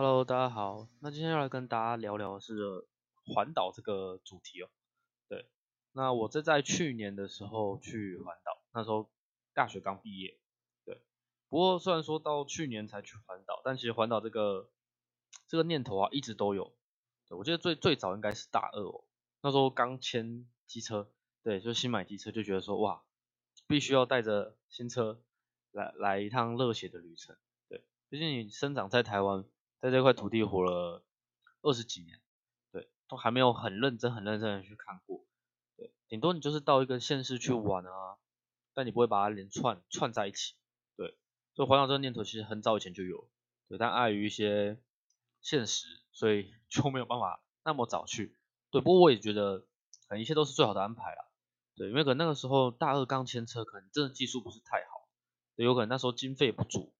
Hello，大家好。那今天要来跟大家聊聊的是环岛这个主题哦。对，那我这在去年的时候去环岛，那时候大学刚毕业。对，不过虽然说到去年才去环岛，但其实环岛这个这个念头啊一直都有。对，我记得最最早应该是大二哦，那时候刚签机车，对，就新买机车就觉得说哇，必须要带着新车来来一趟热血的旅程。对，毕竟你生长在台湾。在这块土地活了二十几年，对，都还没有很认真、很认真的去看过，对，顶多你就是到一个县市去玩啊，但你不会把它连串串在一起，对，所以环岛这个念头其实很早以前就有，对，但碍于一些现实，所以 就没有办法那么早去，对，不过我也觉得，可能一切都是最好的安排啦，对，因为可能那个时候大二刚签车，可能真的技术不是太好，有可能那时候经费不足，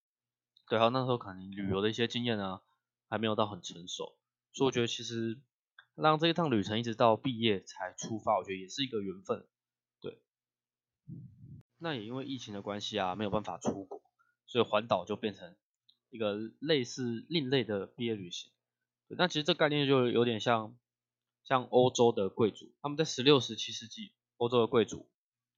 对，还有那时候可能旅游的一些经验啊。还没有到很成熟，所以我觉得其实让这一趟旅程一直到毕业才出发，我觉得也是一个缘分。对，那也因为疫情的关系啊，没有办法出国，所以环岛就变成一个类似另类的毕业旅行。那其实这概念就有点像像欧洲的贵族，他们在十六、十七世纪，欧洲的贵族，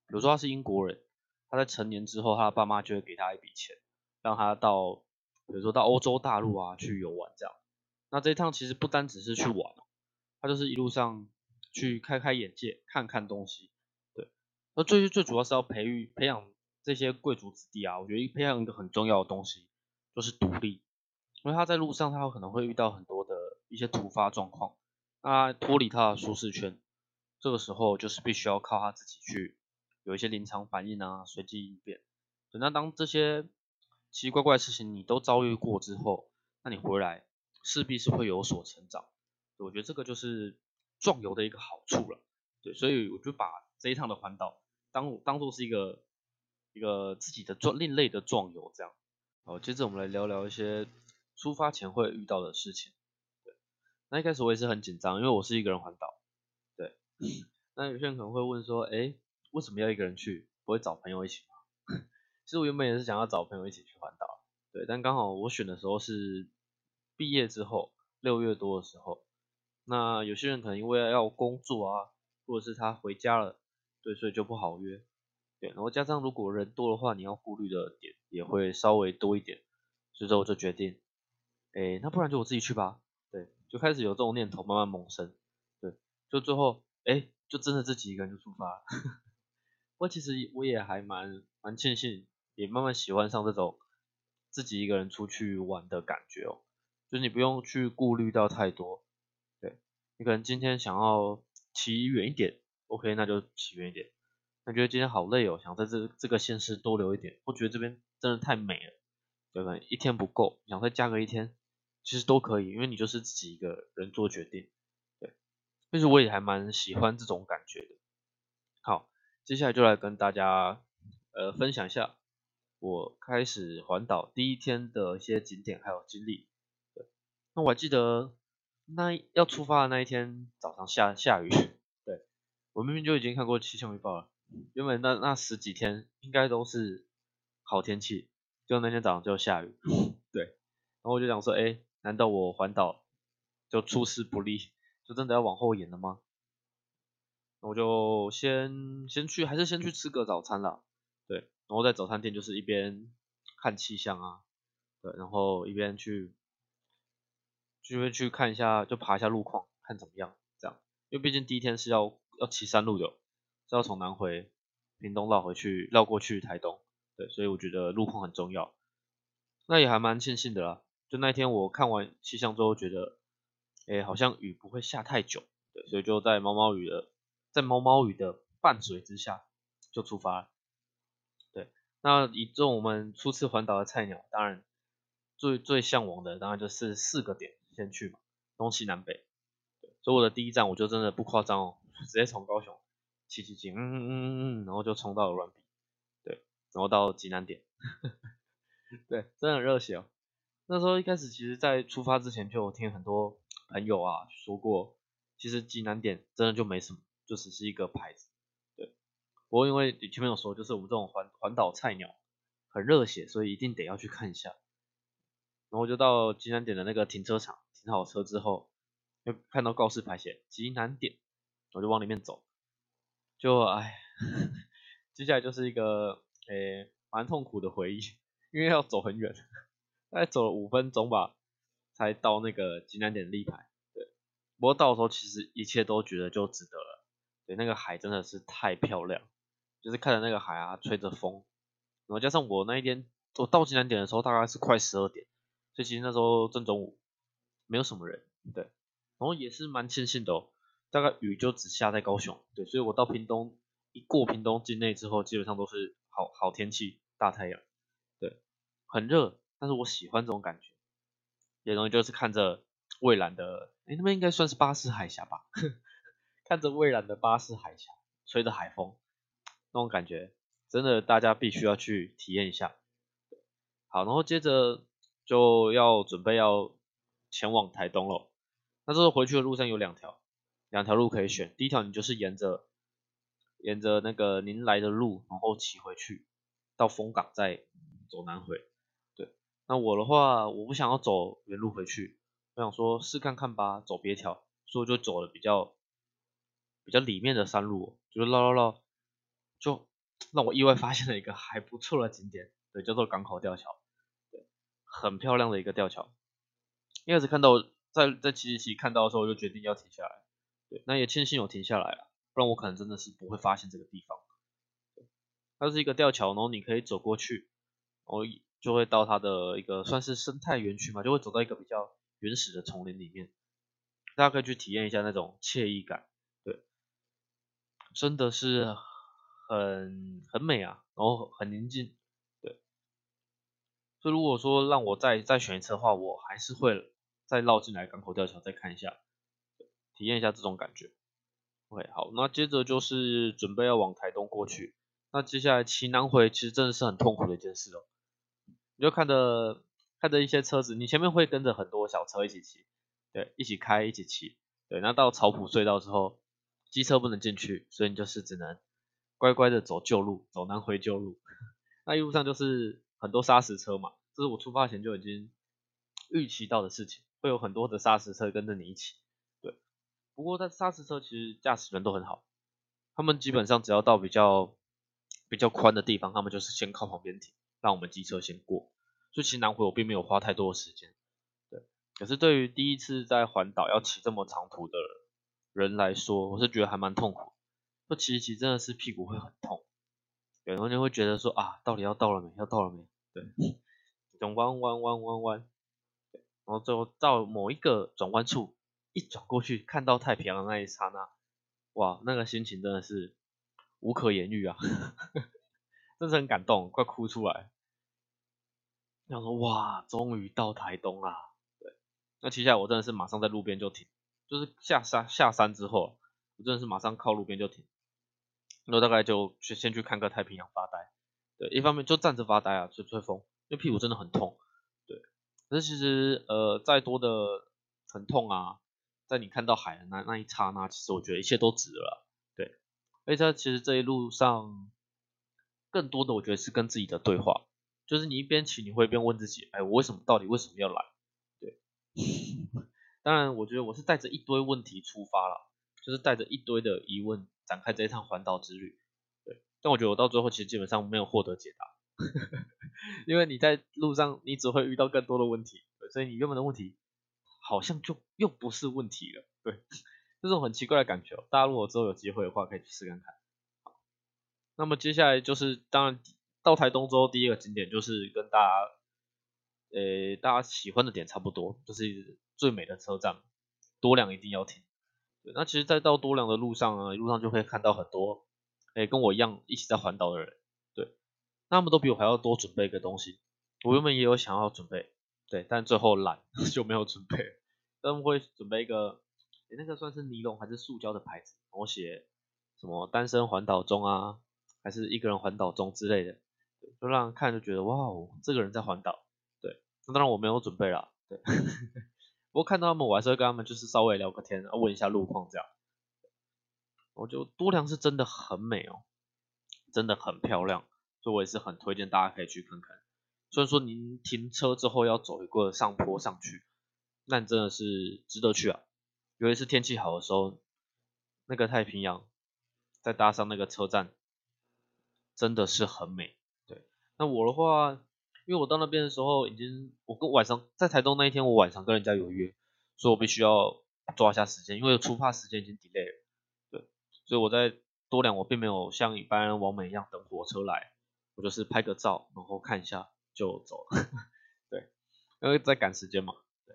比如说他是英国人，他在成年之后，他的爸妈就会给他一笔钱，让他到。比如说到欧洲大陆啊去游玩这样，那这一趟其实不单只是去玩，他就是一路上去开开眼界，看看东西，对。那最最主要是要培育培养这些贵族子弟啊，我觉得培养一个很重要的东西就是独立，因为他在路上他有可能会遇到很多的一些突发状况，那脱离他的舒适圈，这个时候就是必须要靠他自己去有一些临场反应啊，随机应变。那当这些奇奇怪怪的事情你都遭遇过之后，那你回来势必是会有所成长。我觉得这个就是壮游的一个好处了。对，所以我就把这一趟的环岛当当做是一个一个自己的壮另类的壮游这样。好，接着我们来聊聊一些出发前会遇到的事情。对，那一开始我也是很紧张，因为我是一个人环岛。对，那有些人可能会问说，哎，为什么要一个人去？不会找朋友一起？其实我原本也是想要找朋友一起去环岛，对，但刚好我选的时候是毕业之后六月多的时候，那有些人可能因为要工作啊，或者是他回家了，对，所以就不好约，对，然后加上如果人多的话，你要顾虑的点也会稍微多一点，所以说我就决定，哎，那不然就我自己去吧，对，就开始有这种念头慢慢萌生，对，就最后，哎，就真的自己一个人就出发了，不过其实我也还蛮蛮庆幸。也慢慢喜欢上这种自己一个人出去玩的感觉哦，就是你不用去顾虑到太多，对你可能今天想要骑远一点，OK，那就骑远一点。那觉得今天好累哦，想在这这个县市多留一点，或觉得这边真的太美了，对不对？一天不够，想再加个一天，其实都可以，因为你就是自己一个人做决定，对。但是我也还蛮喜欢这种感觉的。好，接下来就来跟大家呃分享一下。我开始环岛第一天的一些景点还有经历，对，那我还记得那要出发的那一天早上下下雨，对我明明就已经看过气象预报了，原本那那十几天应该都是好天气，就那天早上就下雨，对，然后我就想说，哎，难道我环岛就出师不利，就真的要往后延了吗？那我就先先去，还是先去吃个早餐啦，对。然后在早餐店就是一边看气象啊，对，然后一边去，就会去看一下，就爬一下路况，看怎么样，这样，因为毕竟第一天是要要骑山路的，是要从南回屏东绕回去，绕过去台东，对，所以我觉得路况很重要。那也还蛮庆幸的啦，就那天我看完气象之后觉得，哎，好像雨不会下太久，对，所以就在毛毛雨的，在毛毛雨的伴随之下就出发。那以这种我们初次环岛的菜鸟，当然最最向往的当然就是四个点先去嘛，东西南北。所以我的第一站我就真的不夸张哦，直接从高雄骑骑骑，嗯嗯嗯嗯，然后就冲到了软笔，对，然后到济南点，对，真的很热血哦。那时候一开始其实在出发之前就有听很多朋友啊说过，其实济南点真的就没什么，就只是一个牌子。不过因为前面有说，就是我们这种环环岛菜鸟很热血，所以一定得要去看一下。然后就到济南点的那个停车场停好车之后，就看到告示牌写济南点，我就往里面走，就哎，接下来就是一个诶蛮痛苦的回忆，因为要走很远，大概走了五分钟吧，才到那个济南点的立牌。对，不过到时候其实一切都觉得就值得了。对，那个海真的是太漂亮，就是看着那个海啊，吹着风，然后加上我那一天我到济南点的时候大概是快十二点。所以其实那时候正中午，没有什么人，对，然后也是蛮庆幸的哦，大概雨就只下在高雄，对，所以我到屏东一过屏东境内之后，基本上都是好好天气，大太阳，对，很热，但是我喜欢这种感觉，也容易就是看着蔚蓝的，哎，那边应该算是巴士海峡吧，看着蔚蓝的巴士海峡，吹着海风，那种感觉，真的大家必须要去体验一下，好，然后接着。就要准备要前往台东了。那这时候回去的路上有两条，两条路可以选。第一条你就是沿着沿着那个您来的路，然后骑回去，到丰港再走南回。对，那我的话，我不想要走原路回去，我想说试看看吧，走别条，所以我就走了比较比较里面的山路，就是绕绕绕，就让我意外发现了一个还不错的景点，对，叫做港口吊桥。对很漂亮的一个吊桥，一开始看到在在骑骑骑看到的时候，我就决定要停下来。对，那也庆幸有停下来了，不然我可能真的是不会发现这个地方。它是一个吊桥，然后你可以走过去，然后就会到它的一个算是生态园区嘛，就会走到一个比较原始的丛林里面，大家可以去体验一下那种惬意感。对，真的是很很美啊，然后很宁静。对所以如果说让我再再选一次的话，我还是会再绕进来港口吊桥再看一下，体验一下这种感觉。OK，好，那接着就是准备要往台东过去。那接下来骑南回其实真的是很痛苦的一件事哦。你就看着看着一些车子，你前面会跟着很多小车一起骑，对，一起开一起骑，对。那到草埔隧道之后，机车不能进去，所以你就是只能乖乖的走旧路，走南回旧路。那一路上就是。很多砂石车嘛，这是我出发前就已经预期到的事情，会有很多的砂石车跟着你一起。对，不过在砂石车其实驾驶人都很好，他们基本上只要到比较比较宽的地方，他们就是先靠旁边停，让我们机车先过。所以其实南回我并没有花太多的时间。对，可是对于第一次在环岛要骑这么长途的人来说，我是觉得还蛮痛苦，就骑一骑真的是屁股会很痛。有同学会觉得说啊，到底要到了没？要到了没？对，转弯弯弯弯弯，然后最后到某一个转弯处，一转过去看到太平洋的那一刹那，哇，那个心情真的是无可言喻啊，真是很感动，快哭出来。想说哇，终于到台东啦，对，那接下来我真的是马上在路边就停，就是下山下山之后，我真的是马上靠路边就停。那大概就去先去看个太平洋发呆，对，一方面就站着发呆啊，吹吹风，因为屁股真的很痛，对。可是其实呃再多的疼痛啊，在你看到海的那那一刹那，其实我觉得一切都值了，对。而且其实这一路上更多的我觉得是跟自己的对话，就是你一边骑你会一边问自己，哎，我为什么到底为什么要来？对。当然我觉得我是带着一堆问题出发了，就是带着一堆的疑问。展开这一趟环岛之旅，对，但我觉得我到最后其实基本上没有获得解答，因为你在路上你只会遇到更多的问题，所以你原本的问题好像就又不是问题了，对，这种很奇怪的感觉。大家如果之后有机会的话，可以去试看看。那么接下来就是当然到台东之后，第一个景点就是跟大家，呃，大家喜欢的点差不多，就是最美的车站，多良一定要停。对，那其实，在到多良的路上啊，路上就会看到很多，哎，跟我一样一起在环岛的人，对，他们都比我还要多准备一个东西。我原本也有想要准备，对，但最后懒 就没有准备。他们会准备一个，哎，那个算是尼龙还是塑胶的牌子，我写什么单身环岛中啊，还是一个人环岛中之类的，就让人看就觉得哇哦，这个人在环岛。对，那当然我没有准备啦，对。不过看到他们，我还是会跟他们就是稍微聊个天，问一下路况这样。我觉得多良是真的很美哦，真的很漂亮，所以我也是很推荐大家可以去看看。虽然说您停车之后要走一个上坡上去，那真的是值得去啊。尤其是天气好的时候，那个太平洋再搭上那个车站，真的是很美。对，那我的话，因为我到那边的时候已经，我跟晚上在台东那一天，我晚上跟人家有约，所以我必须要抓一下时间，因为出发时间已经 delay 了。对，所以我在多良，我并没有像一般往美一样等火车来，我就是拍个照，然后看一下就走了。对，因为在赶时间嘛。对，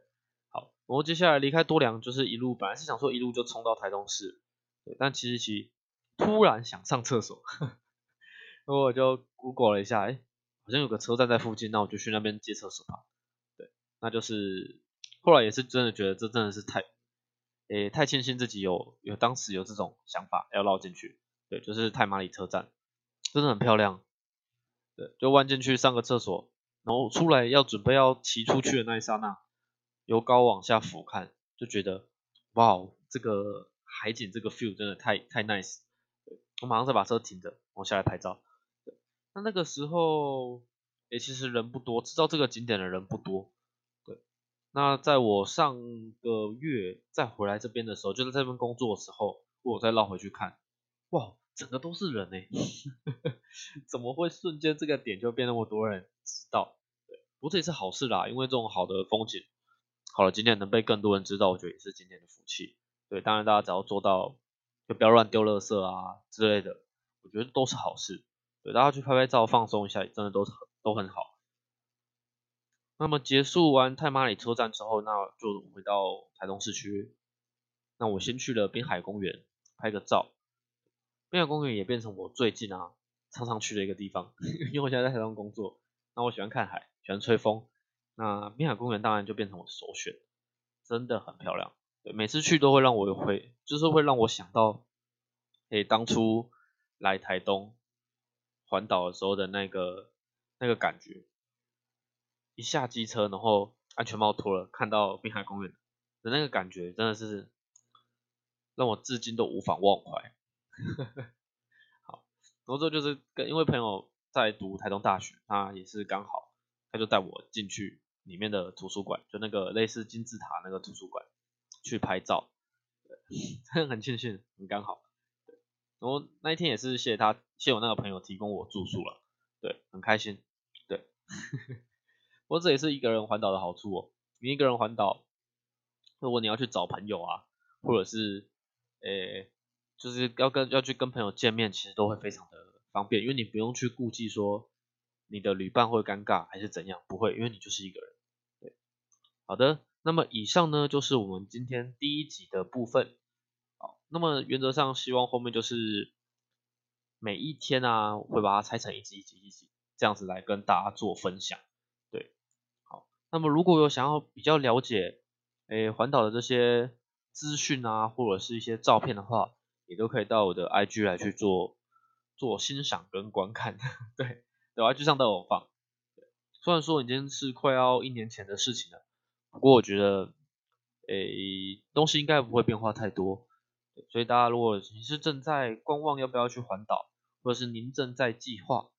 好，然后接下来离开多良，就是一路本来是想说一路就冲到台东市，对，但其实其突然想上厕所，然后我就 Google 了一下，哎。好像有个车站在附近，那我就去那边接厕所吧。对，那就是后来也是真的觉得这真的是太，诶太庆幸自己有有当时有这种想法要绕进去。对，就是太马里车站，真的很漂亮。对，就弯进去上个厕所，然后出来要准备要骑出去的那一刹那，由高往下俯瞰，就觉得哇，这个海景这个 feel 真的太太 nice。我马上再把车停着，我下来拍照。那那个时候，诶，其实人不多，知道这个景点的人不多。对，那在我上个月再回来这边的时候，就在这边工作的时候，我再绕回去看，哇，整个都是人哎，怎么会瞬间这个点就变那么多人知道？对，不过这也是好事啦，因为这种好的风景，好了，景点能被更多人知道，我觉得也是今天的福气。对，当然大家只要做到，就不要乱丢垃圾啊之类的，我觉得都是好事。对，大家去拍拍照，放松一下，真的都很都很好。那么结束完太马里车站之后，那就回到台东市区。那我先去了滨海公园拍个照。滨海公园也变成我最近啊常常去的一个地方，因为我现在在台东工作，那我喜欢看海，喜欢吹风。那滨海公园当然就变成我的首选，真的很漂亮。对，每次去都会让我会，就是会让我想到，诶，当初来台东。环岛的时候的那个那个感觉，一下机车，然后安全帽脱了，看到滨海公园的那个感觉，真的是让我至今都无法忘怀。好，然后这就是跟因为朋友在读台东大学，他也是刚好，他就带我进去里面的图书馆，就那个类似金字塔那个图书馆去拍照，真 的很庆幸，很刚好。然后那一天也是谢他，谢我那个朋友提供我住宿了，对，很开心，对。不过这也是一个人环岛的好处哦，你一个人环岛，如果你要去找朋友啊，或者是，诶，就是要跟要去跟朋友见面，其实都会非常的方便，因为你不用去顾忌说你的旅伴会尴尬还是怎样，不会，因为你就是一个人，对。好的，那么以上呢就是我们今天第一集的部分。那么原则上，希望后面就是每一天啊，会把它拆成一集一集一集这样子来跟大家做分享。对，好，那么如果有想要比较了解诶环岛的这些资讯啊，或者是一些照片的话，也都可以到我的 IG 来去做做欣赏跟观看。对，对，IG 上都有放。虽然说已经是快要一年前的事情了，不过我觉得诶东西应该不会变化太多。所以大家如果你是正在观望要不要去环岛，或者是您正在计划，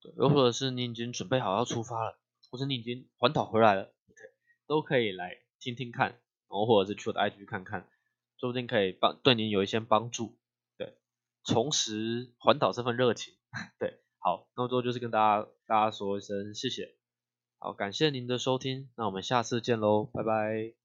对，又或者是你已经准备好要出发了，或者你已经环岛回来了，OK，都可以来听听看，然后或者是去我的 IG 看看，说不定可以帮对您有一些帮助，对，重拾环岛这份热情，对，好，那么最后就是跟大家大家说一声谢谢，好，感谢您的收听，那我们下次见喽，拜拜。